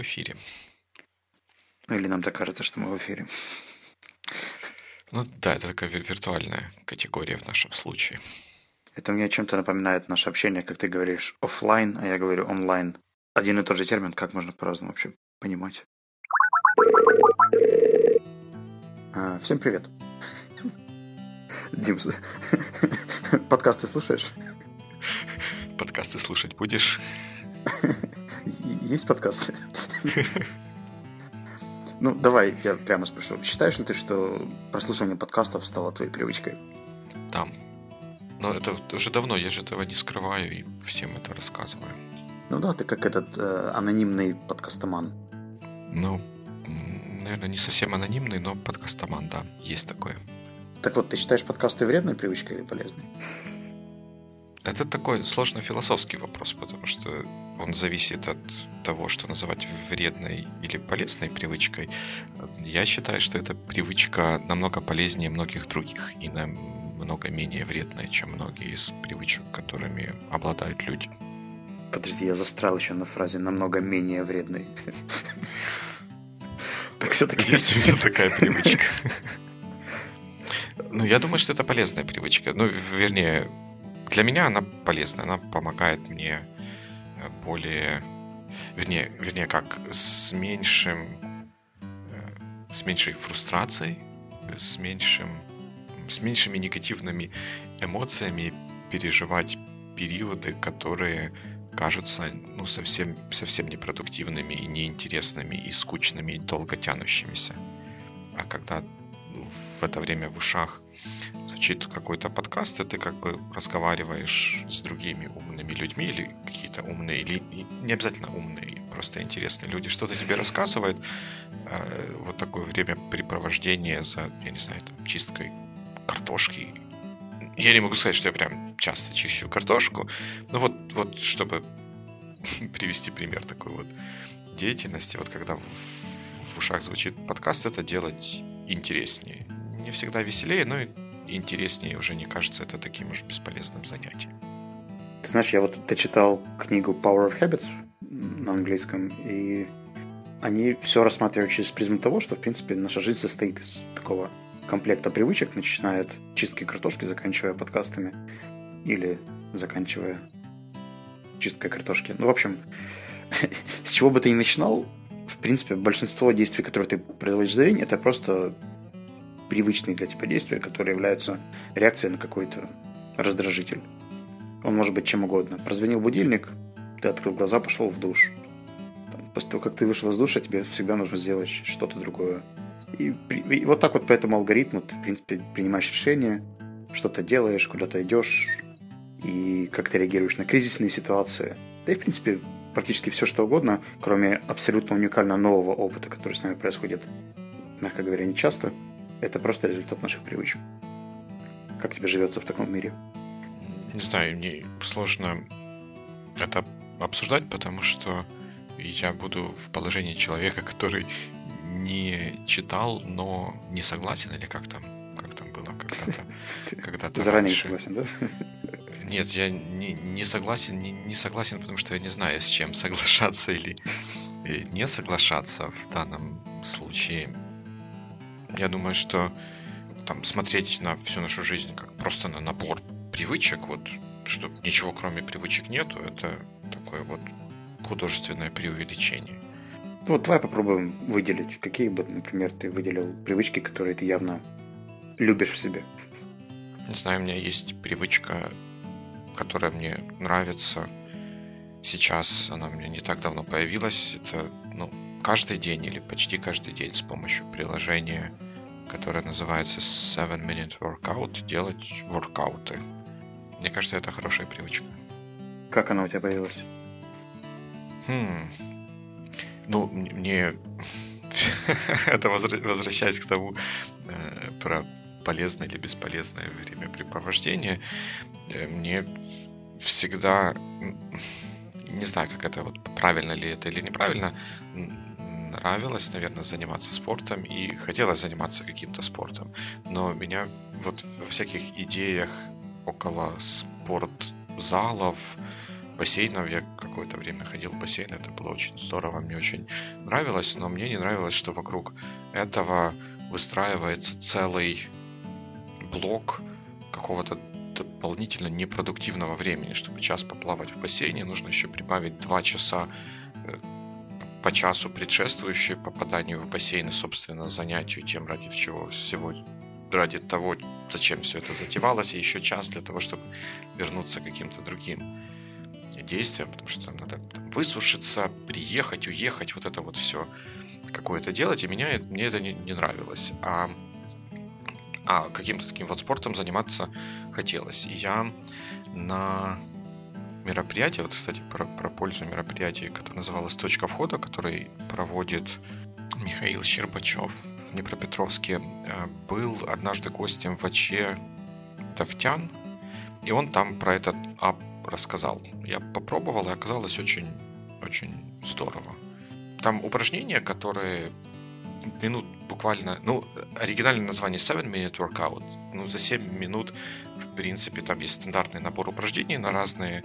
в эфире. Ну или нам так кажется, что мы в эфире. Ну да, это такая виртуальная категория в нашем случае. Это мне чем-то напоминает наше общение, как ты говоришь офлайн, а я говорю онлайн. Один и тот же термин, как можно по-разному вообще понимать. А, всем привет. Дим, подкасты слушаешь? Подкасты слушать будешь? Есть подкасты? Ну, давай я прямо спрошу. Считаешь ли ты, что прослушивание подкастов стало твоей привычкой? Да. Но это уже давно, я же этого не скрываю и всем это рассказываю. Ну да, ты как этот э, анонимный подкастоман. Ну, наверное, не совсем анонимный, но подкастоман, да, есть такое. Так вот, ты считаешь подкасты вредной привычкой или полезной? Это такой сложный философский вопрос, потому что он зависит от того, что называть вредной или полезной привычкой. Я считаю, что эта привычка намного полезнее многих других и намного менее вредная, чем многие из привычек, которыми обладают люди. Подожди, я застрял еще на фразе «намного менее вредной». Так все-таки... Есть у меня такая привычка. Ну, я думаю, что это полезная привычка. Ну, вернее, для меня она полезна. Она помогает мне э, более... Вернее, вернее как, с меньшим... Э, с меньшей фрустрацией, с меньшим... С меньшими негативными эмоциями переживать периоды, которые кажутся ну, совсем, совсем непродуктивными и неинтересными, и скучными, и долго тянущимися. А когда в это время в ушах звучит какой-то подкаст, и ты как бы разговариваешь с другими умными людьми или какие-то умные, или не обязательно умные, просто интересные люди, что-то тебе рассказывают, э, вот такое времяпрепровождение за, я не знаю, там, чисткой картошки. Я не могу сказать, что я прям часто чищу картошку, но вот, вот чтобы привести пример такой вот деятельности, вот когда в, в ушах звучит подкаст, это делать интереснее. Не всегда веселее, но и интереснее уже не кажется это таким уж бесполезным занятием. Ты знаешь, я вот дочитал книгу Power of Habits на английском, и они все рассматривают через призму того, что, в принципе, наша жизнь состоит из такого комплекта привычек, начиная от чистки картошки, заканчивая подкастами, или заканчивая чисткой картошки. Ну, в общем, с чего бы ты ни начинал, в принципе, большинство действий, которые ты производишь за день, это просто привычные для тебя действия, которые являются реакцией на какой-то раздражитель. Он может быть чем угодно. Прозвонил будильник, ты открыл глаза, пошел в душ. После того, как ты вышел из душа, тебе всегда нужно сделать что-то другое. И, и вот так вот по этому алгоритму ты, в принципе, принимаешь решение, что-то делаешь, куда-то идешь, и как ты реагируешь на кризисные ситуации. Да и, в принципе, практически все, что угодно, кроме абсолютно уникально нового опыта, который с нами происходит, мягко говоря, не часто – это просто результат наших привычек. Как тебе живется в таком мире? Не знаю, мне сложно это обсуждать, потому что я буду в положении человека, который не читал, но не согласен, или как там, как там было когда-то. когда заранее согласен, да? Нет, я не, не согласен, не, не согласен, потому что я не знаю, с чем соглашаться или не соглашаться в данном случае. Я думаю, что там смотреть на всю нашу жизнь как просто на набор привычек, вот, что ничего кроме привычек нету, это такое вот художественное преувеличение. Вот давай попробуем выделить, какие бы, например, ты выделил привычки, которые ты явно любишь в себе. Не знаю, у меня есть привычка, которая мне нравится. Сейчас она меня не так давно появилась. Это, ну, каждый день или почти каждый день с помощью приложения, которое называется Seven Minute Workout, делать воркауты. Мне кажется, это хорошая привычка. Как она у тебя появилась? Хм. Ну, мне... это возвращаясь к тому э, про полезное или бесполезное времяпрепровождение, э, мне всегда не знаю, как это вот правильно ли это или неправильно, нравилось, наверное, заниматься спортом и хотелось заниматься каким-то спортом. Но меня вот во всяких идеях около спортзалов, бассейнов. Я какое-то время ходил в бассейн, это было очень здорово, мне очень нравилось, но мне не нравилось, что вокруг этого выстраивается целый блок какого-то дополнительно непродуктивного времени. Чтобы час поплавать в бассейне, нужно еще прибавить два часа э, по часу предшествующие попаданию в бассейн и, собственно, занятию тем, ради чего всего ради того, зачем все это затевалось, и еще час для того, чтобы вернуться к каким-то другим действиям, потому что там надо там, высушиться, приехать, уехать, вот это вот все какое-то делать, и меня, мне это не, не нравилось. А, а каким-то таким вот спортом заниматься хотелось. И я на мероприятие, вот, кстати, про, про пользу мероприятия, которое называлось «Точка входа», который проводит Михаил Щербачев в Днепропетровске, э, был однажды гостем в АЧ Давтян, и он там про этот ап рассказал. Я попробовал, и оказалось очень, очень здорово. Там упражнения, которые минут буквально, ну, оригинальное название 7 Minute Workout. Ну, за 7 минут, в принципе, там есть стандартный набор упражнений на разные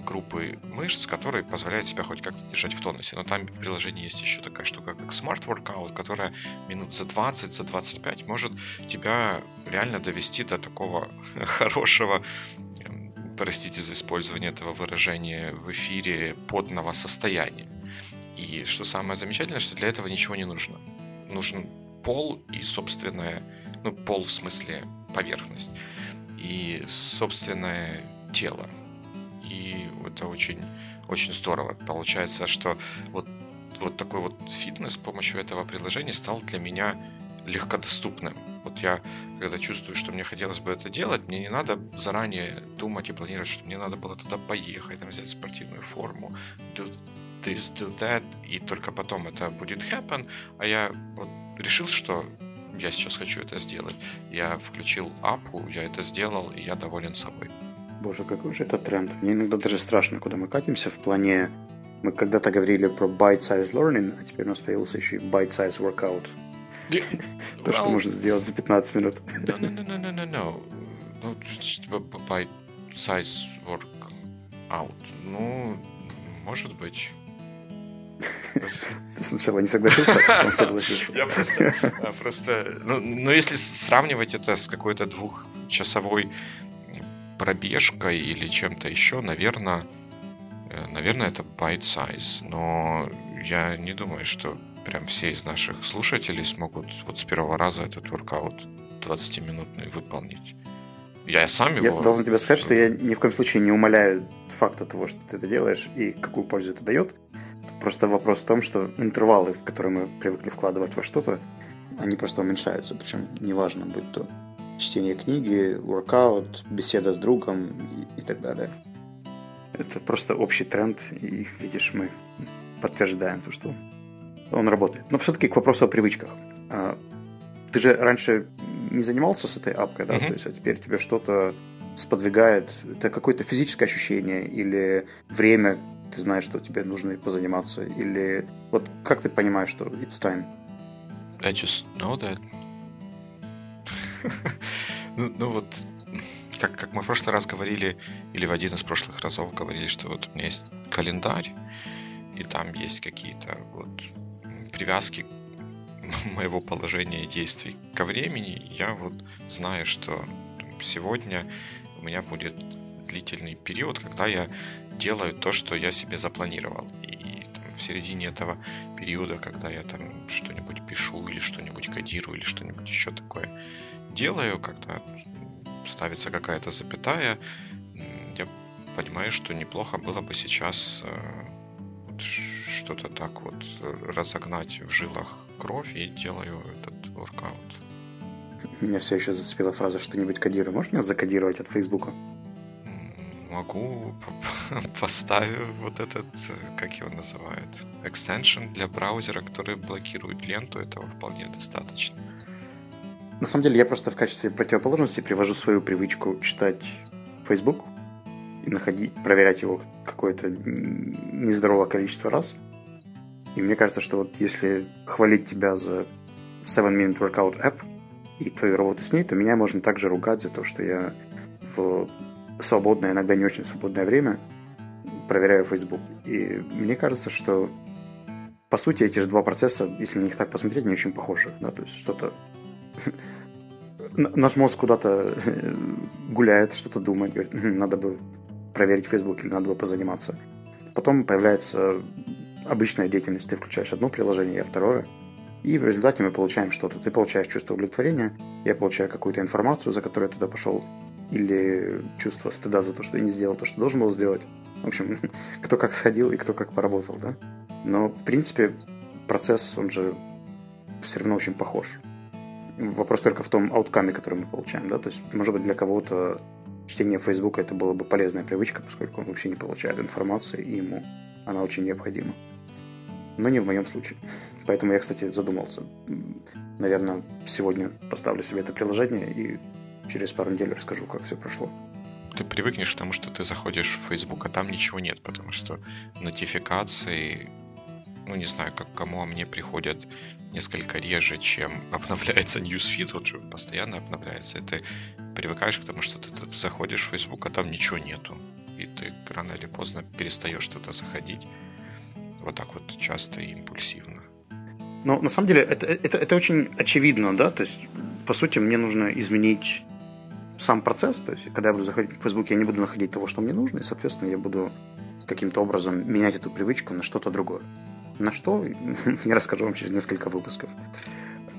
группы мышц, которые позволяют себя хоть как-то держать в тонусе. Но там в приложении есть еще такая штука, как Smart Workout, которая минут за 20, за 25 может тебя реально довести до такого хорошего эм, простите за использование этого выражения в эфире, подного состояния. И что самое замечательное, что для этого ничего не нужно. Нужен пол и собственная, ну, пол в смысле поверхность, и собственное тело, и это очень, очень здорово. Получается, что вот, вот такой вот фитнес с помощью этого приложения стал для меня легкодоступным. Вот я, когда чувствую, что мне хотелось бы это делать, мне не надо заранее думать и планировать, что мне надо было туда поехать, там, взять спортивную форму, this, do that, и только потом это будет happen. А я вот решил, что я сейчас хочу это сделать. Я включил апу, я это сделал, и я доволен собой. Боже, какой же это тренд. Мне иногда даже страшно, куда мы катимся в плане... Мы когда-то говорили про bite-size learning, а теперь у нас появился еще и bite-size workout. То, что можно сделать за 15 минут. No, no, no, no, no, no. Ну, bite-size workout. Ну, может быть. Ты сначала не согласился, а потом согласился. Я просто, а, просто ну, ну, если сравнивать это с какой-то двухчасовой пробежкой или чем-то еще, наверное, э, наверное, это bite size. Но я не думаю, что прям все из наших слушателей смогут вот с первого раза этот воркаут 20-минутный выполнить. Я сам его... Я должен тебе сказать, что я ни в коем случае не умоляю факта того, что ты это делаешь и какую пользу это дает. Просто вопрос в том, что интервалы, в которые мы привыкли вкладывать во что-то, они просто уменьшаются. Причем неважно, будь то чтение книги, воркаут, беседа с другом и, и так далее. Это просто общий тренд, и, видишь, мы подтверждаем то, что он работает. Но все-таки к вопросу о привычках. А, ты же раньше не занимался с этой апкой, да? Mm-hmm. То есть, а теперь тебе что-то сподвигает. Это какое-то физическое ощущение или время, ты знаешь, что тебе нужно позаниматься, или вот как ты понимаешь, что it's time? I just know that ну, ну вот, как, как мы в прошлый раз говорили, или в один из прошлых разов говорили, что вот у меня есть календарь, и там есть какие-то вот привязки моего положения и действий ко времени, я вот знаю, что сегодня у меня будет длительный период, когда я делаю то, что я себе запланировал. И там, в середине этого периода, когда я там что-нибудь пишу или что-нибудь кодирую или что-нибудь еще такое делаю, когда ставится какая-то запятая, я понимаю, что неплохо было бы сейчас э, что-то так вот разогнать в жилах кровь и делаю этот воркаут. Меня все еще зацепила фраза «что-нибудь кодирую». Можешь меня закодировать от Фейсбука? Могу. Поставить вот этот, э, как его называют, экстеншн для браузера, который блокирует ленту. Этого вполне достаточно. На самом деле я просто в качестве противоположности привожу свою привычку читать Facebook и находить, проверять его какое-то нездоровое количество раз. И мне кажется, что вот если хвалить тебя за 7-Minute Workout App и твою работу с ней, то меня можно также ругать за то, что я в свободное, иногда не очень свободное время проверяю Facebook. И мне кажется, что по сути эти же два процесса, если на них так посмотреть, не очень похожи. Да? То есть что-то наш мозг куда-то гуляет, что-то думает, говорит, надо бы проверить Facebook или надо бы позаниматься. Потом появляется обычная деятельность, ты включаешь одно приложение, я второе, и в результате мы получаем что-то. Ты получаешь чувство удовлетворения, я получаю какую-то информацию, за которую я туда пошел, или чувство стыда за то, что я не сделал то, что должен был сделать. В общем, кто как сходил и кто как поработал, да? Но, в принципе, процесс, он же все равно очень похож. Вопрос только в том ауткаме, который мы получаем, да? То есть, может быть, для кого-то чтение Фейсбука это была бы полезная привычка, поскольку он вообще не получает информации, и ему она очень необходима. Но не в моем случае. Поэтому я, кстати, задумался. Наверное, сегодня поставлю себе это приложение и через пару недель расскажу, как все прошло. Ты привыкнешь к тому, что ты заходишь в Facebook, а там ничего нет, потому что нотификации, ну не знаю, как кому, а мне приходят несколько реже, чем обновляется newsfeed, он же постоянно обновляется, и ты привыкаешь к тому, что ты заходишь в Facebook, а там ничего нету, и ты рано или поздно перестаешь туда заходить вот так вот часто и импульсивно. Но на самом деле это, это, это очень очевидно, да, то есть по сути мне нужно изменить сам процесс, то есть когда я буду заходить в Facebook, я не буду находить того, что мне нужно, и, соответственно, я буду каким-то образом менять эту привычку на что-то другое. На что? Я расскажу вам через несколько выпусков,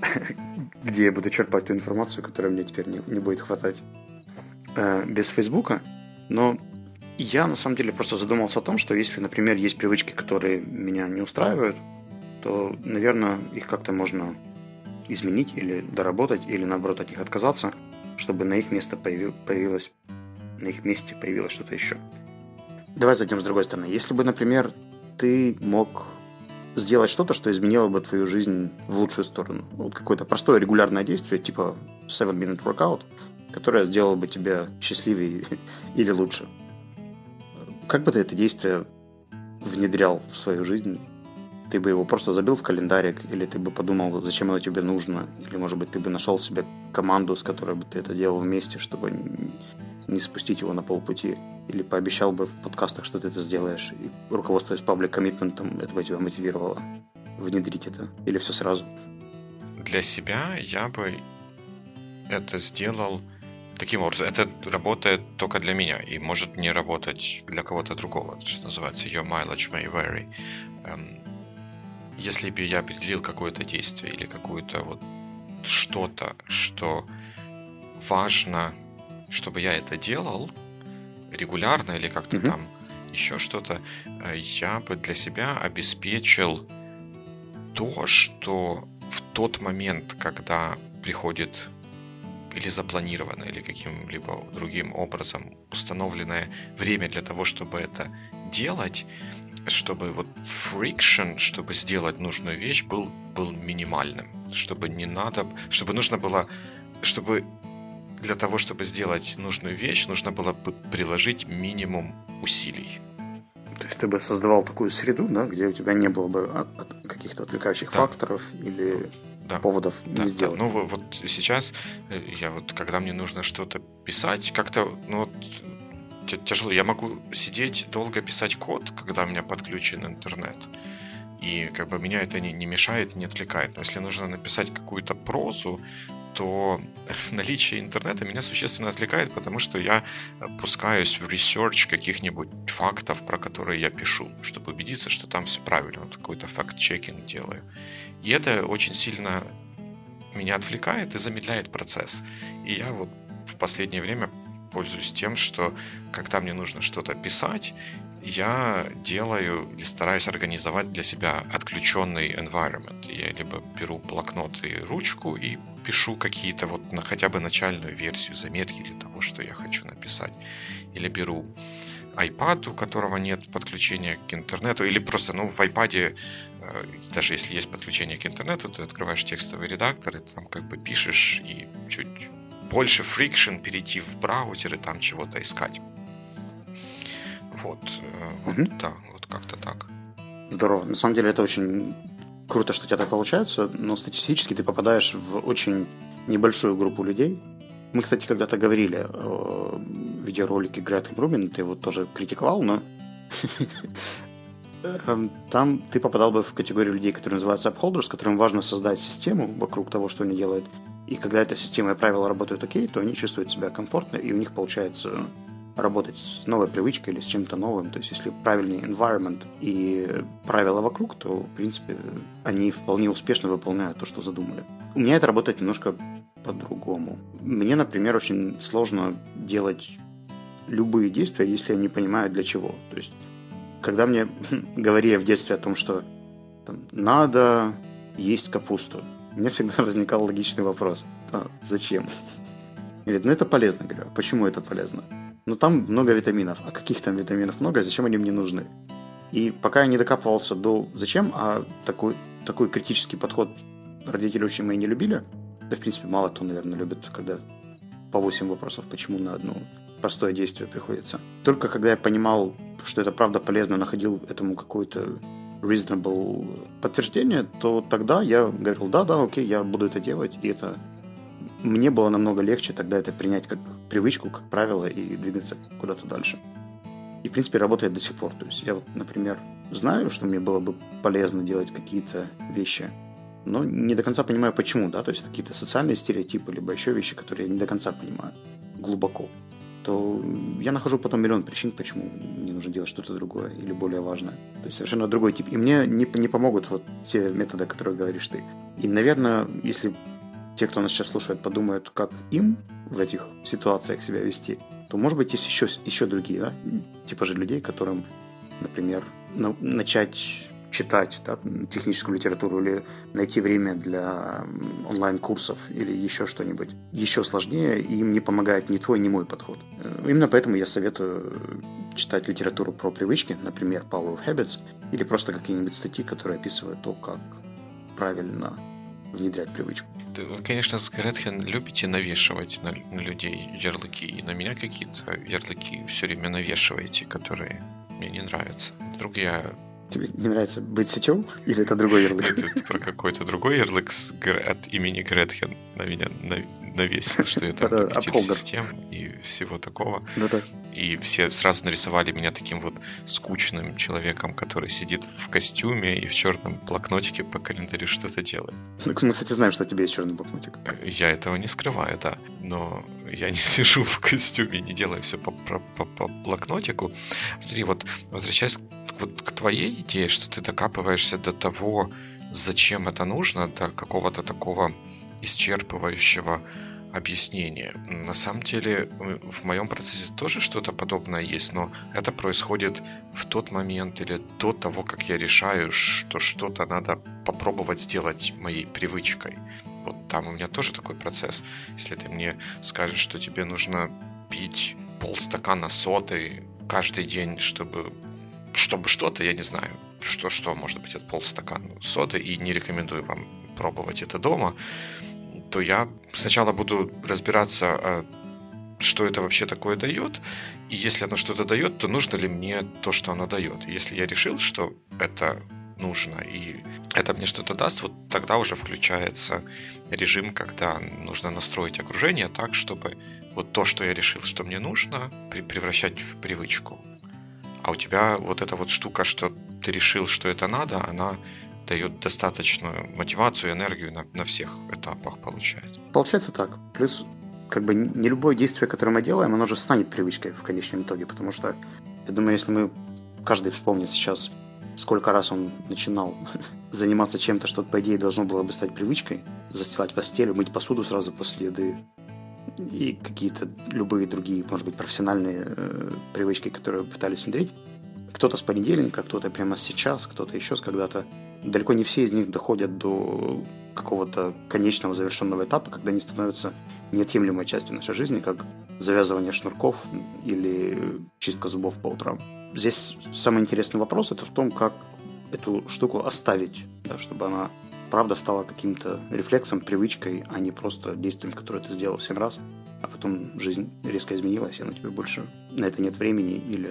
где я буду черпать ту информацию, которая мне теперь не, не будет хватать э, без Фейсбука. Но я на самом деле просто задумался о том, что если, например, есть привычки, которые меня не устраивают, то, наверное, их как-то можно изменить или доработать, или наоборот от них отказаться, чтобы на их место появилось, на их месте появилось что-то еще. Давай зайдем с другой стороны. Если бы, например, ты мог сделать что-то, что изменило бы твою жизнь в лучшую сторону. Вот какое-то простое регулярное действие, типа 7-minute workout, которое сделало бы тебя счастливее или лучше. Как бы ты это действие внедрял в свою жизнь? Ты бы его просто забил в календарик, или ты бы подумал, зачем оно тебе нужно, или, может быть, ты бы нашел себе команду, с которой бы ты это делал вместе, чтобы не спустить его на полпути. Или пообещал бы в подкастах, что ты это сделаешь, и руководствуясь паблик коммитментом, это бы тебя мотивировало внедрить это? Или все сразу? Для себя я бы это сделал таким образом. Это работает только для меня и может не работать для кого-то другого, что называется your mileage may vary. Если бы я определил какое-то действие или какое-то вот что-то, что важно чтобы я это делал регулярно или как-то mm-hmm. там еще что-то, э, я бы для себя обеспечил то, что в тот момент, когда приходит или запланированное, или каким-либо другим образом установленное время для того, чтобы это делать, чтобы вот friction, чтобы сделать нужную вещь, был, был минимальным. Чтобы не надо, чтобы нужно было, чтобы для того, чтобы сделать нужную вещь, нужно было бы приложить минимум усилий. То есть ты бы создавал такую среду, да, где у тебя не было бы каких-то отвлекающих да. факторов или да. поводов да, не сделать. Да. Ну вот сейчас э, я вот, когда мне нужно что-то писать, как-то, ну вот тяжело. Я могу сидеть долго писать код, когда у меня подключен интернет. И как бы меня это не, не мешает, не отвлекает. Но если нужно написать какую-то прозу, то наличие интернета меня существенно отвлекает, потому что я пускаюсь в research каких-нибудь фактов, про которые я пишу, чтобы убедиться, что там все правильно. Вот какой-то факт-чекинг делаю. И это очень сильно меня отвлекает и замедляет процесс. И я вот в последнее время пользуюсь тем, что когда мне нужно что-то писать, я делаю или стараюсь организовать для себя отключенный environment. Я либо беру блокнот и ручку и пишу какие-то вот на хотя бы начальную версию заметки или того, что я хочу написать. Или беру iPad, у которого нет подключения к интернету, или просто, ну, в iPad, э, даже если есть подключение к интернету, ты открываешь текстовый редактор, и ты там как бы пишешь, и чуть больше фрикшн перейти в браузер и там чего-то искать. Вот, э, вот угу. да, вот как-то так. Здорово. На самом деле это очень круто, что у тебя так получается, но статистически ты попадаешь в очень небольшую группу людей. Мы, кстати, когда-то говорили о видеоролике Греты Брумин, ты его тоже критиковал, но Эм, там ты попадал бы в категорию людей, которые называются upholders, которым важно создать систему вокруг того, что они делают. И когда эта система и правила работают окей, то они чувствуют себя комфортно, и у них получается работать с новой привычкой или с чем-то новым. То есть, если правильный environment и правила вокруг, то, в принципе, они вполне успешно выполняют то, что задумали. У меня это работает немножко по-другому. Мне, например, очень сложно делать любые действия, если я не понимаю для чего. То есть, когда мне говорили в детстве о том, что там, надо есть капусту, меня всегда возникал логичный вопрос. А, зачем? Говорит, ну это полезно. Говорю, а почему это полезно? Ну там много витаминов. А каких там витаминов много, зачем они мне нужны? И пока я не докапывался до зачем, а такой, такой критический подход родители очень мои не любили. Да, в принципе, мало кто, наверное, любит, когда по 8 вопросов, почему на одно простое действие приходится. Только когда я понимал, что это правда полезно, находил этому какое-то reasonable подтверждение, то тогда я говорил, да, да, окей, я буду это делать, и это мне было намного легче тогда это принять как привычку, как правило, и двигаться куда-то дальше. И, в принципе, работает до сих пор. То есть я вот, например, знаю, что мне было бы полезно делать какие-то вещи, но не до конца понимаю, почему, да, то есть какие-то социальные стереотипы, либо еще вещи, которые я не до конца понимаю глубоко, то я нахожу потом миллион причин, почему мне нужно делать что-то другое или более важное. То есть совершенно другой тип. И мне не, не помогут вот те методы, которые говоришь ты. И, наверное, если те, кто нас сейчас слушает, подумают, как им в этих ситуациях себя вести, то, может быть, есть еще, еще другие, да, типа же людей, которым, например, на, начать читать да, техническую литературу или найти время для онлайн-курсов или еще что-нибудь еще сложнее, и им не помогает ни твой, ни мой подход. Э, именно поэтому я советую читать литературу про привычки, например, Power of Habits, или просто какие-нибудь статьи, которые описывают то, как правильно внедрять привычку. Вы, конечно, с Гретхен любите навешивать на, людей ярлыки, и на меня какие-то ярлыки все время навешиваете, которые мне не нравятся. Вдруг я Тебе не нравится быть сетевым? Или это другой ярлык? Это про какой-то другой ярлык от имени Гретхен на меня навесил, что я там победитель систем и всего такого. Да-да. И все сразу нарисовали меня таким вот скучным человеком, который сидит в костюме и в черном блокнотике по календарю что-то делает. Ну, мы, кстати, знаем, что у тебя есть черный блокнотик. Я этого не скрываю, да. Но я не сижу в костюме, не делаю все по, по, по, по блокнотику. Смотри, вот возвращаясь вот к твоей идее, что ты докапываешься до того, зачем это нужно, до какого-то такого исчерпывающего объяснения. На самом деле в моем процессе тоже что-то подобное есть, но это происходит в тот момент или до того, как я решаю, что что-то надо попробовать сделать моей привычкой. Вот там у меня тоже такой процесс. Если ты мне скажешь, что тебе нужно пить полстакана соды каждый день, чтобы чтобы что-то, я не знаю, что, что может быть от полстакана соды, и не рекомендую вам пробовать это дома, то я сначала буду разбираться, а, что это вообще такое дает, и если оно что-то дает, то нужно ли мне то, что оно дает. Если я решил, что это нужно, и это мне что-то даст, вот тогда уже включается режим, когда нужно настроить окружение так, чтобы вот то, что я решил, что мне нужно, превращать в привычку. А у тебя вот эта вот штука, что ты решил, что это надо, она дает достаточную мотивацию, энергию на, на всех этапах, получается. Получается так. Плюс как бы не любое действие, которое мы делаем, оно же станет привычкой в конечном итоге, потому что я думаю, если мы каждый вспомнит сейчас, сколько раз он начинал заниматься чем-то, что, по идее, должно было бы стать привычкой, застилать постель, мыть посуду сразу после еды, и какие-то любые другие, может быть, профессиональные э, привычки, которые пытались внедрить. Кто-то с понедельника, кто-то прямо сейчас, кто-то еще с когда-то далеко не все из них доходят до какого-то конечного завершенного этапа, когда они становятся неотъемлемой частью нашей жизни, как завязывание шнурков или чистка зубов по утрам. Здесь самый интересный вопрос это в том, как эту штуку оставить, да, чтобы она правда стала каким-то рефлексом, привычкой, а не просто действием, которое ты сделал семь раз, а потом жизнь резко изменилась, и на тебе больше на это нет времени или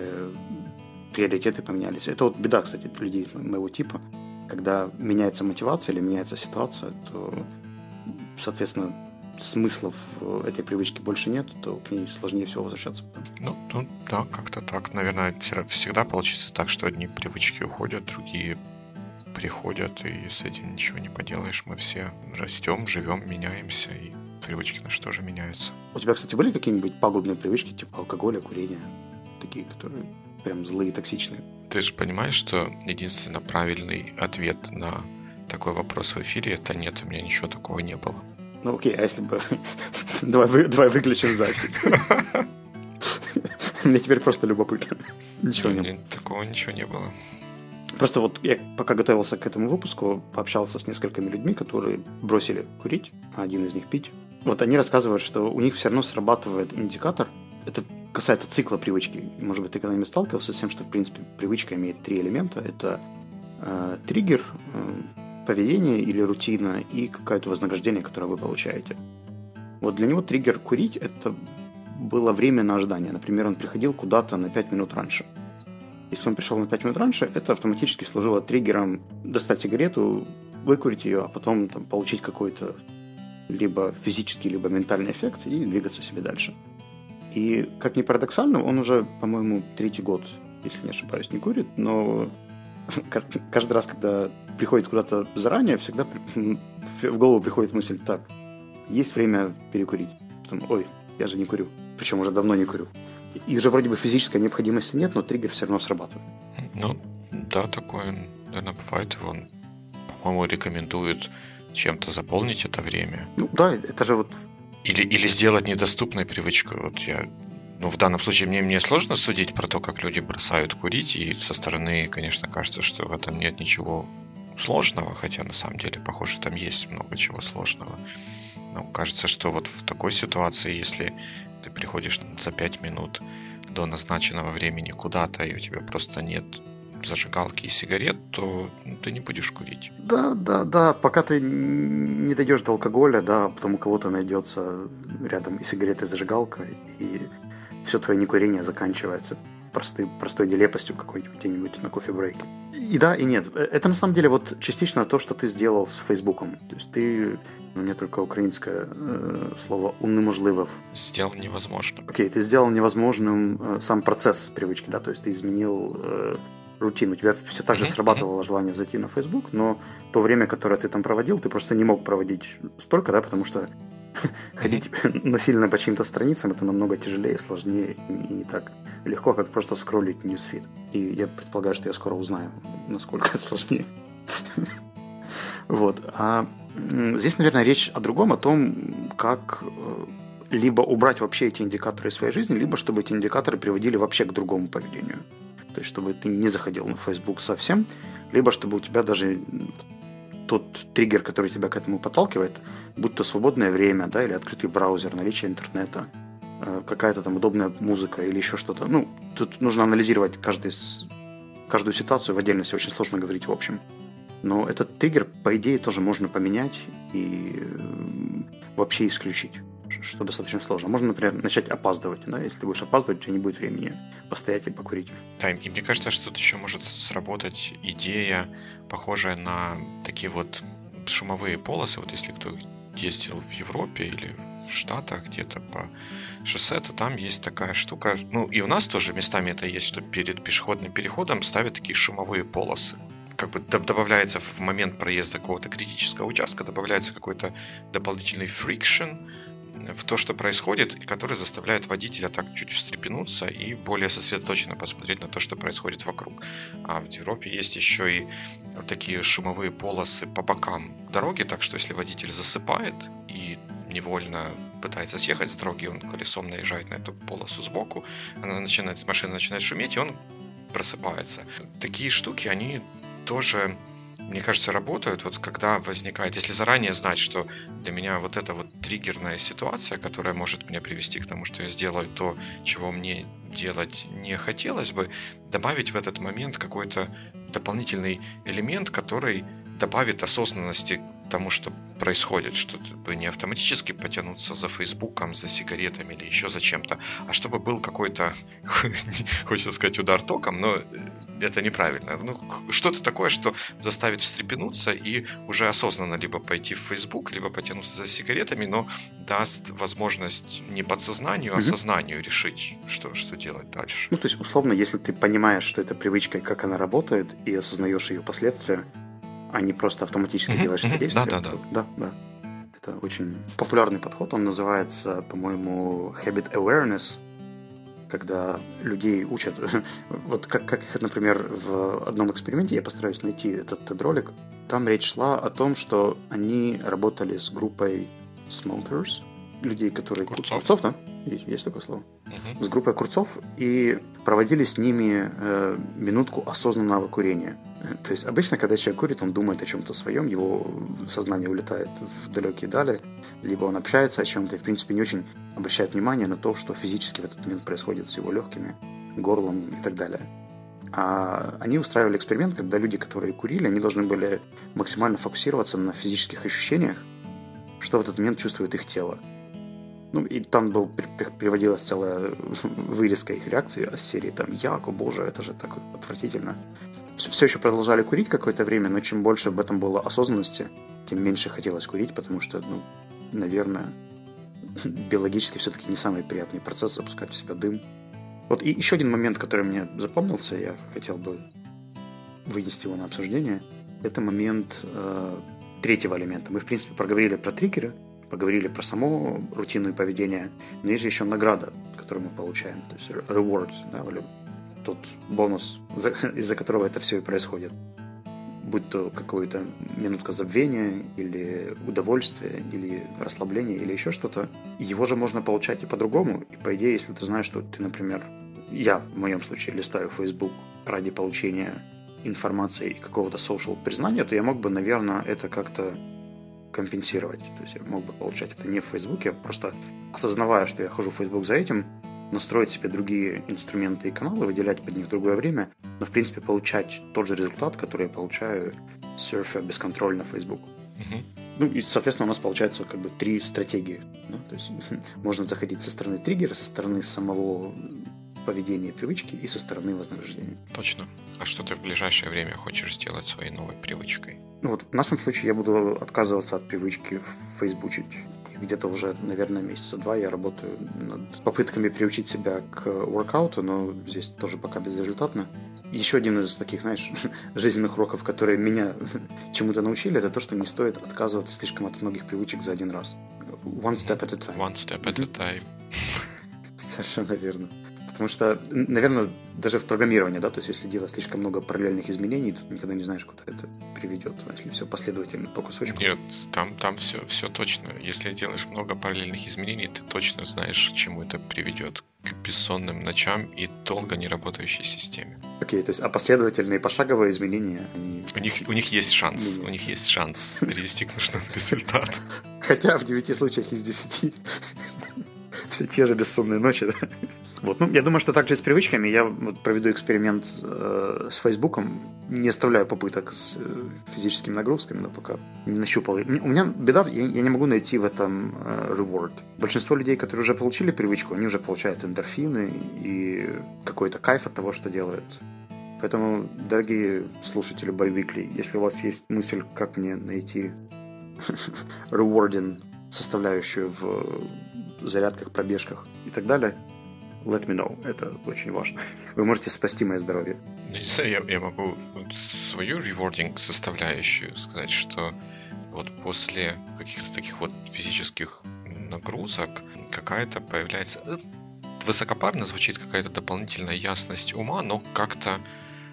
приоритеты поменялись. Это вот беда, кстати, людей моего типа – когда меняется мотивация или меняется ситуация, то, соответственно, смыслов этой привычки больше нет, то к ней сложнее всего возвращаться. Ну, ну да, как-то так. Наверное, всегда получится так, что одни привычки уходят, другие приходят, и с этим ничего не поделаешь. Мы все растем, живем, меняемся, и привычки наши тоже меняются. У тебя, кстати, были какие-нибудь пагубные привычки, типа алкоголя, курения? Такие, которые прям злые, токсичные? Ты же понимаешь, что единственно правильный ответ на такой вопрос в эфире, это нет, у меня ничего такого не было. Ну окей, а если бы... давай, вы, давай выключим запись. Мне теперь просто любопытно. Ничего не было. Такого ничего не было. Просто вот я пока готовился к этому выпуску, пообщался с несколькими людьми, которые бросили курить, а один из них пить. Вот они рассказывают, что у них все равно срабатывает индикатор. Это касается цикла привычки. Может быть, ты когда-нибудь сталкивался с тем, что, в принципе, привычка имеет три элемента. Это э, триггер, э, поведение или рутина и какое-то вознаграждение, которое вы получаете. Вот для него триггер курить – это было время на ожидание. Например, он приходил куда-то на 5 минут раньше – если он пришел на 5 минут раньше, это автоматически служило триггером достать сигарету, выкурить ее, а потом там, получить какой-то либо физический, либо ментальный эффект и двигаться себе дальше. И, как ни парадоксально, он уже, по-моему, третий год, если не ошибаюсь, не курит, но каждый раз, когда приходит куда-то заранее, всегда в голову приходит мысль, так, есть время перекурить. Потом, ой, я же не курю. Причем уже давно не курю. Их же вроде бы физической необходимости нет, но триггер все равно срабатывает. Ну, да, такое, наверное, бывает. Он, по-моему, рекомендует чем-то заполнить это время. Ну да, это же вот... Или, или сделать недоступной привычку. Вот я ну, в данном случае мне, мне сложно судить про то, как люди бросают курить, и со стороны, конечно, кажется, что в этом нет ничего сложного, хотя на самом деле, похоже, там есть много чего сложного. Но кажется, что вот в такой ситуации, если ты приходишь за 5 минут до назначенного времени куда-то, и у тебя просто нет зажигалки и сигарет, то ты не будешь курить. Да, да, да. Пока ты не дойдешь до алкоголя, да, потом у кого-то найдется рядом и сигарета, и зажигалка, и все твое некурение заканчивается простой, простой нелепостью какой-нибудь где-нибудь на кофе-брейке. И да, и нет. Это на самом деле вот частично то, что ты сделал с Фейсбуком. То есть ты, у меня только украинское э, слово «унеможливив». Сделал невозможным. Окей, ты сделал невозможным э, сам процесс привычки, да, то есть ты изменил э, рутину. У тебя все так же срабатывало желание зайти на Facebook, но то время, которое ты там проводил, ты просто не мог проводить столько, да, потому что ходить насильно по чьим-то страницам это намного тяжелее, сложнее и не так легко, как просто скроллить ньюсфит. И я предполагаю, что я скоро узнаю, насколько сложнее. Вот. А здесь, наверное, речь о другом, о том, как э, либо убрать вообще эти индикаторы из своей жизни, либо чтобы эти индикаторы приводили вообще к другому поведению. То есть, чтобы ты не заходил на Facebook совсем, либо чтобы у тебя даже тот триггер, который тебя к этому подталкивает, будь то свободное время, да, или открытый браузер, наличие интернета, э, какая-то там удобная музыка или еще что-то. Ну, тут нужно анализировать каждый, каждую ситуацию в отдельности, очень сложно говорить в общем. Но этот триггер, по идее, тоже можно поменять и э, вообще исключить, что достаточно сложно. Можно, например, начать опаздывать. Да? Если будешь опаздывать, у тебя не будет времени постоять и покурить. Да, и мне кажется, что тут еще может сработать идея, похожая на такие вот шумовые полосы. Вот если кто ездил в Европе или в Штатах где-то по шоссе, то там есть такая штука. Ну, и у нас тоже местами это есть, что перед пешеходным переходом ставят такие шумовые полосы. Как бы добавляется в момент проезда какого-то критического участка, добавляется какой-то дополнительный friction, в то, что происходит, и который заставляет водителя так чуть встрепенуться и более сосредоточенно посмотреть на то, что происходит вокруг. А в Европе есть еще и вот такие шумовые полосы по бокам дороги, так что если водитель засыпает и невольно пытается съехать с дороги, он колесом наезжает на эту полосу сбоку, она начинает, машина начинает шуметь, и он просыпается. Такие штуки, они тоже мне кажется, работают, вот когда возникает, если заранее знать, что для меня вот эта вот триггерная ситуация, которая может меня привести к тому, что я сделаю то, чего мне делать не хотелось бы, добавить в этот момент какой-то дополнительный элемент, который добавит осознанности тому, что происходит, чтобы не автоматически потянуться за Фейсбуком, за сигаретами или еще за чем-то, а чтобы был какой-то, хочется сказать, удар током, но это неправильно. Ну, что-то такое, что заставит встрепенуться и уже осознанно либо пойти в Facebook, либо потянуться за сигаретами, но даст возможность не подсознанию, а угу. сознанию решить, что, что делать дальше. Ну, то есть, условно, если ты понимаешь, что это привычка и как она работает, и осознаешь ее последствия, а не просто автоматически угу, делаешь угу, это действие, да, да, да. да, да. Это очень популярный подход, он называется, по-моему, Habit Awareness, когда людей учат, вот как, как их, например, в одном эксперименте, я постараюсь найти этот, этот ролик, там речь шла о том, что они работали с группой smokers, людей, которые... Курцов? Курцов, да? Есть, есть такое слово. Угу. С группой курцов и проводили с ними э, минутку осознанного курения. То есть обычно, когда человек курит, он думает о чем-то своем, его сознание улетает в далекие дали, либо он общается о чем-то и, в принципе, не очень обращает внимание на то, что физически в этот момент происходит с его легкими, горлом и так далее. А они устраивали эксперимент, когда люди, которые курили, они должны были максимально фокусироваться на физических ощущениях, что в этот момент чувствует их тело. Ну, и там был, переводилась целая вырезка их реакции о серии там «Яко, боже, это же так отвратительно». Все еще продолжали курить какое-то время, но чем больше об этом было осознанности, тем меньше хотелось курить, потому что, ну, наверное, биологически все-таки не самый приятный процесс запускать в себя дым. Вот и еще один момент, который мне запомнился, я хотел бы вынести его на обсуждение, это момент э, третьего элемента. Мы, в принципе, проговорили про триггеры, поговорили про само рутинное поведение, но есть же еще награда, которую мы получаем, то есть reward, да, тот бонус, из-за которого это все и происходит. Будь то какая-то минутка забвения, или удовольствие, или расслабление, или еще что-то. Его же можно получать и по-другому. И по идее, если ты знаешь, что ты, например, я в моем случае листаю Facebook ради получения информации и какого-то social признания, то я мог бы, наверное, это как-то компенсировать. То есть я мог бы получать это не в Фейсбуке, а просто осознавая, что я хожу в Facebook за этим, настроить себе другие инструменты и каналы, выделять под них другое время, но в принципе получать тот же результат, который я получаю, серфя бесконтрольно Facebook. Угу. Ну и, соответственно, у нас получается как бы три стратегии. Да? То есть можно заходить со стороны триггера, со стороны самого поведения и привычки и со стороны вознаграждения. Точно. А что ты в ближайшее время хочешь сделать своей новой привычкой? Ну вот в нашем случае я буду отказываться от привычки фейсбучить. Где-то уже, наверное, месяца два я работаю над попытками приучить себя к воркауту, но здесь тоже пока безрезультатно. Еще один из таких, знаешь, жизненных уроков, которые меня чему-то научили, это то, что не стоит отказываться слишком от многих привычек за один раз. One step at a time. One step at a time. Совершенно верно. Потому что, наверное, даже в программировании, да, то есть если делать слишком много параллельных изменений, то ты никогда не знаешь, куда это приведет, если все последовательно по кусочку. Нет, там, там все, все точно. Если делаешь много параллельных изменений, ты точно знаешь, к чему это приведет. К бессонным ночам и долго не работающей системе. Окей, okay, то есть а последовательные пошаговые изменения, они... У них, у них есть шанс, у них есть шанс перевести к нужному результату. Хотя в 9 случаях из 10 все те же бессонные ночи, да? Вот. Ну, я думаю, что также с привычками. Я вот проведу эксперимент э, с Фейсбуком. Не оставляю попыток с э, физическими нагрузками, но пока не нащупал. У меня беда, я, я не могу найти в этом э, reward. Большинство людей, которые уже получили привычку, они уже получают эндорфины и какой-то кайф от того, что делают. Поэтому, дорогие слушатели Biweekly, если у вас есть мысль, как мне найти rewarding составляющую в зарядках, пробежках и так далее, let me know. Это очень важно. Вы можете спасти мое здоровье. Ну, я, я могу свою rewarding составляющую сказать, что вот после каких-то таких вот физических нагрузок какая-то появляется... Э, высокопарно звучит какая-то дополнительная ясность ума, но как-то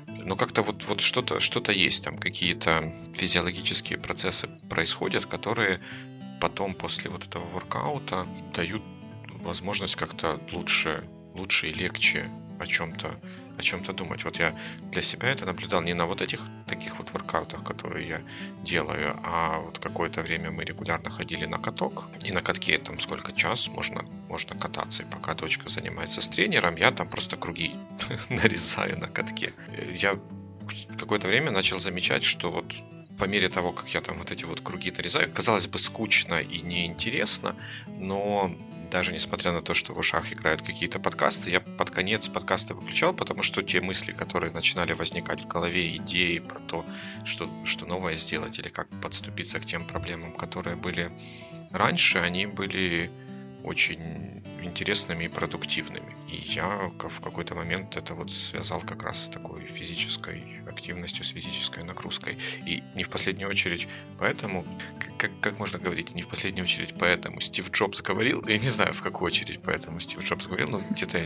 но как-то вот, вот что-то что есть, там какие-то физиологические процессы происходят, которые потом после вот этого воркаута дают возможность как-то лучше лучше и легче о чем-то о чем-то думать. Вот я для себя это наблюдал не на вот этих таких вот воркаутах, которые я делаю, а вот какое-то время мы регулярно ходили на каток, и на катке там сколько час можно, можно кататься, и пока дочка занимается с тренером, я там просто круги нарезаю на катке. Я какое-то время начал замечать, что вот по мере того, как я там вот эти вот круги нарезаю, казалось бы, скучно и неинтересно, но даже несмотря на то, что в ушах играют какие-то подкасты, я под конец подкаста выключал, потому что те мысли, которые начинали возникать в голове, идеи про то, что, что новое сделать или как подступиться к тем проблемам, которые были раньше, они были очень интересными и продуктивными. И я в какой-то момент это вот связал как раз с такой физической активностью, с физической нагрузкой. И не в последнюю очередь поэтому, как, как можно говорить, не в последнюю очередь поэтому Стив Джобс говорил, я не знаю в какую очередь поэтому Стив Джобс говорил, но где-то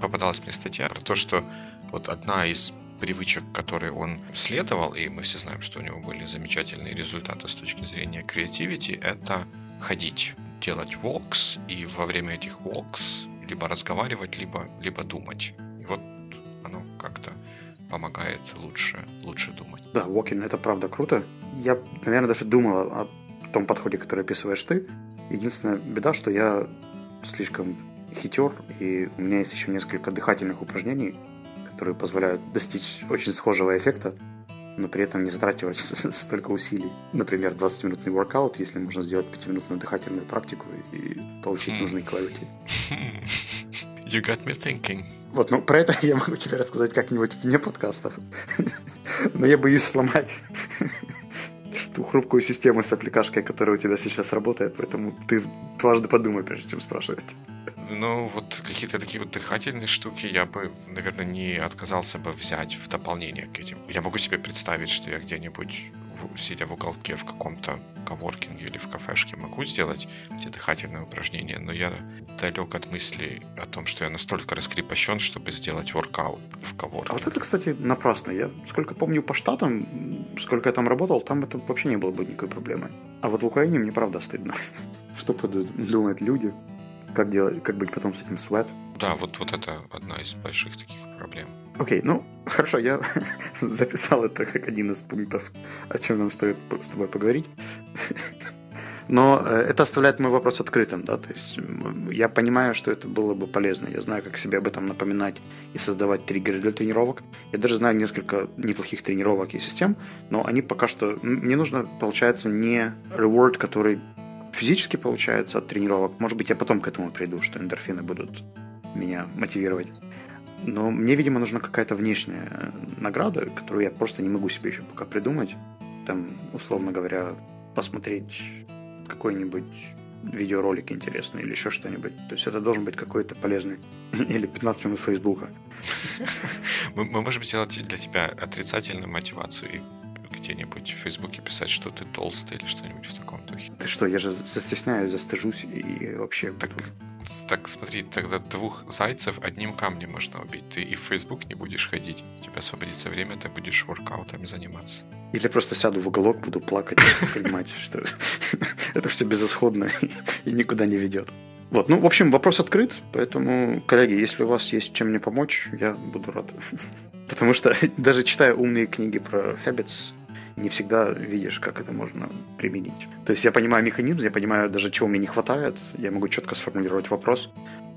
попадалась мне статья про то, что вот одна из привычек, которые он следовал, и мы все знаем, что у него были замечательные результаты с точки зрения креативити, это ходить делать walks, и во время этих walks либо разговаривать, либо, либо думать. И вот оно как-то помогает лучше, лучше думать. Да, walking это правда круто. Я, наверное, даже думал о том подходе, который описываешь ты. Единственная беда, что я слишком хитер, и у меня есть еще несколько дыхательных упражнений, которые позволяют достичь очень схожего эффекта но при этом не затрачивать столько усилий. Например, 20-минутный воркаут, если можно сделать 5-минутную дыхательную практику и получить хм. нужный клавики. You got me thinking. Вот, ну про это я могу тебе рассказать как-нибудь вне подкастов. Но я боюсь сломать ту хрупкую систему с аппликашкой, которая у тебя сейчас работает, поэтому ты дважды подумай, прежде чем спрашивать. Ну, вот какие-то такие вот дыхательные штуки я бы, наверное, не отказался бы взять в дополнение к этим. Я могу себе представить, что я где-нибудь сидя в уголке в каком-то коворкинге или в кафешке могу сделать эти дыхательные упражнения, но я далек от мысли о том, что я настолько раскрепощен, чтобы сделать воркаут в коворкинге. А вот это, кстати, напрасно. Я сколько помню по штатам, сколько я там работал, там это вообще не было бы никакой проблемы. А вот в Украине мне правда стыдно. Что думают люди? Как делать, как быть потом с этим свет? Да, вот, вот это одна из больших таких проблем. Окей, ну, хорошо, я записал это как один из пунктов, о чем нам стоит с тобой поговорить. Но э, это оставляет мой вопрос открытым, да, то есть я понимаю, что это было бы полезно. Я знаю, как себе об этом напоминать и создавать триггеры для тренировок. Я даже знаю несколько неплохих тренировок и систем, но они пока что... Мне нужно, получается, не reward, который физически получается от тренировок. Может быть, я потом к этому приду, что эндорфины будут меня мотивировать. Но мне, видимо, нужна какая-то внешняя награда, которую я просто не могу себе еще пока придумать. Там, условно говоря, посмотреть какой-нибудь видеоролик интересный или еще что-нибудь. То есть это должен быть какой-то полезный. Или 15 минут Фейсбука. Мы, мы можем сделать для тебя отрицательную мотивацию и где-нибудь в Фейсбуке писать, что ты толстый или что-нибудь в таком духе. Ты что, я же застесняюсь, застыжусь и вообще... Так, так смотри, тогда двух зайцев одним камнем можно убить. Ты и в Facebook не будешь ходить. У тебя освободится время, ты будешь воркаутами заниматься. Или просто сяду в уголок, буду плакать, понимать, что это все безысходно и никуда не ведет. Вот, ну, в общем, вопрос открыт, поэтому, коллеги, если у вас есть чем мне помочь, я буду рад. Потому что даже читая умные книги про habits, не всегда видишь, как это можно применить. То есть я понимаю механизм, я понимаю даже, чего мне не хватает, я могу четко сформулировать вопрос,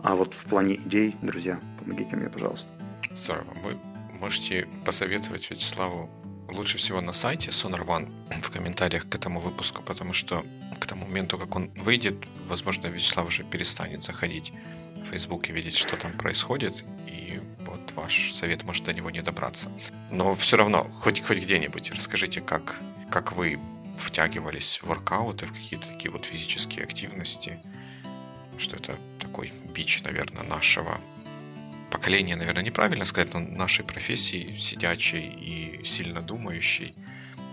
а вот в плане идей, друзья, помогите мне, пожалуйста. Здорово. Вы можете посоветовать Вячеславу лучше всего на сайте Sonar One в комментариях к этому выпуску, потому что к тому моменту, как он выйдет, возможно, Вячеслав уже перестанет заходить в Facebook и видеть, что там происходит, и вот ваш совет может до него не добраться. Но все равно, хоть, хоть где-нибудь, расскажите, как, как вы втягивались в воркауты, в какие-то такие вот физические активности, что это такой бич, наверное, нашего поколения, наверное, неправильно сказать, но нашей профессии, сидячей и сильно думающей,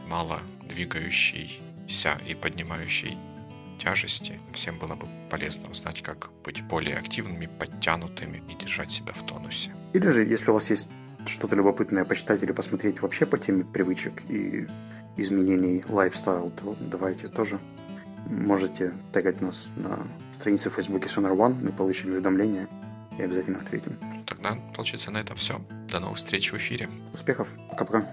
мало двигающейся и поднимающей тяжести. Всем было бы полезно узнать, как быть более активными, подтянутыми и держать себя в тонусе. Или же, если у вас есть что-то любопытное почитать или посмотреть вообще по теме привычек и изменений лайфстайл, то давайте тоже можете тегать нас на странице в Фейсбуке Sonar One, мы получим уведомления и обязательно ответим. Тогда, получается, на этом все. До новых встреч в эфире. Успехов. Пока-пока.